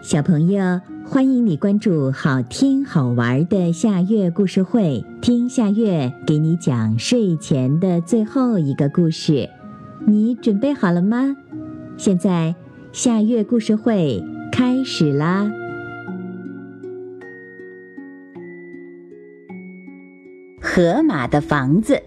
小朋友，欢迎你关注好听好玩的夏月故事会，听夏月给你讲睡前的最后一个故事。你准备好了吗？现在夏月故事会开始啦！河马的房子。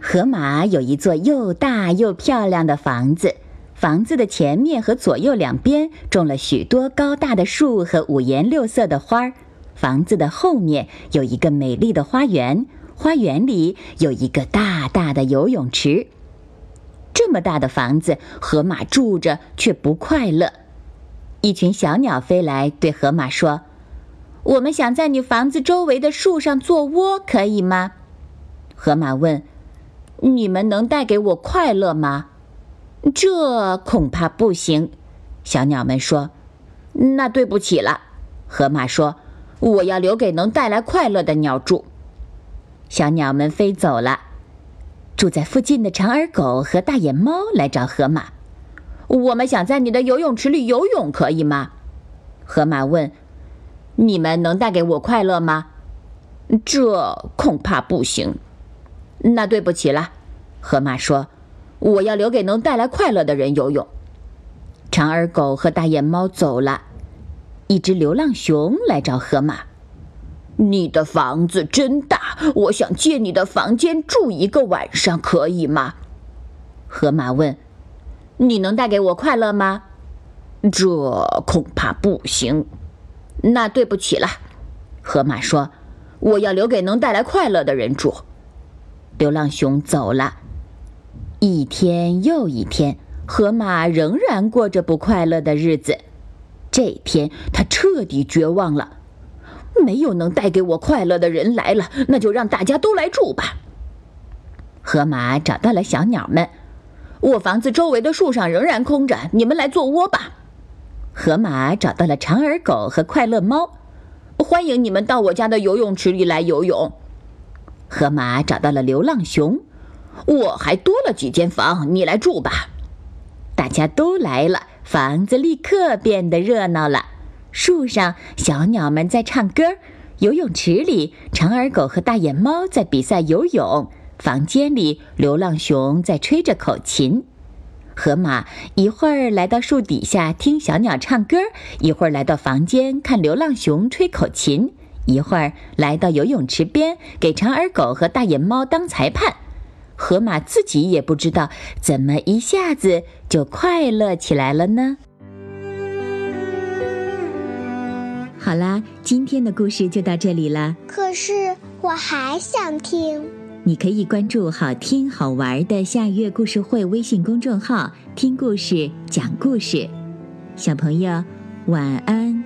河马有一座又大又漂亮的房子。房子的前面和左右两边种了许多高大的树和五颜六色的花儿。房子的后面有一个美丽的花园，花园里有一个大大的游泳池。这么大的房子，河马住着却不快乐。一群小鸟飞来，对河马说：“我们想在你房子周围的树上做窝，可以吗？”河马问：“你们能带给我快乐吗？”这恐怕不行，小鸟们说：“那对不起了。”河马说：“我要留给能带来快乐的鸟住。”小鸟们飞走了。住在附近的长耳狗和大眼猫来找河马：“我们想在你的游泳池里游泳，可以吗？”河马问：“你们能带给我快乐吗？”这恐怕不行。那对不起了，河马说。我要留给能带来快乐的人游泳。长耳狗和大眼猫走了，一只流浪熊来找河马：“你的房子真大，我想借你的房间住一个晚上，可以吗？”河马问：“你能带给我快乐吗？”这恐怕不行。那对不起了，河马说：“我要留给能带来快乐的人住。”流浪熊走了。一天又一天，河马仍然过着不快乐的日子。这天，他彻底绝望了。没有能带给我快乐的人来了，那就让大家都来住吧。河马找到了小鸟们，我房子周围的树上仍然空着，你们来做窝吧。河马找到了长耳狗和快乐猫，欢迎你们到我家的游泳池里来游泳。河马找到了流浪熊。我还多了几间房，你来住吧。大家都来了，房子立刻变得热闹了。树上小鸟们在唱歌，游泳池里长耳狗和大眼猫在比赛游泳，房间里流浪熊在吹着口琴。河马一会儿来到树底下听小鸟唱歌，一会儿来到房间看流浪熊吹口琴，一会儿来到游泳池边给长耳狗和大眼猫当裁判。河马自己也不知道怎么一下子就快乐起来了呢。好啦，今天的故事就到这里了。可是我还想听。你可以关注“好听好玩的夏月故事会”微信公众号，听故事、讲故事。小朋友，晚安。